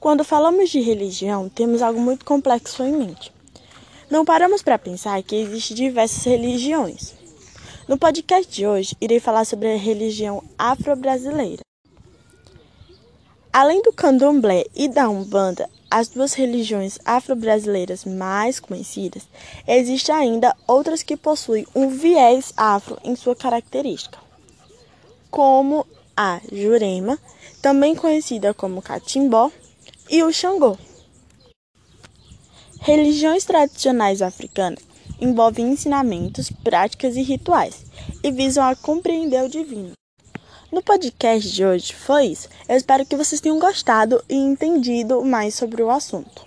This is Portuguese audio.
Quando falamos de religião, temos algo muito complexo em mente. Não paramos para pensar que existem diversas religiões. No podcast de hoje, irei falar sobre a religião afro-brasileira. Além do candomblé e da umbanda, as duas religiões afro-brasileiras mais conhecidas, existem ainda outras que possuem um viés afro em sua característica, como a Jurema, também conhecida como Catimbó, e o Xangô. Religiões tradicionais africanas envolvem ensinamentos, práticas e rituais e visam a compreender o divino. No podcast de hoje foi isso. Eu espero que vocês tenham gostado e entendido mais sobre o assunto.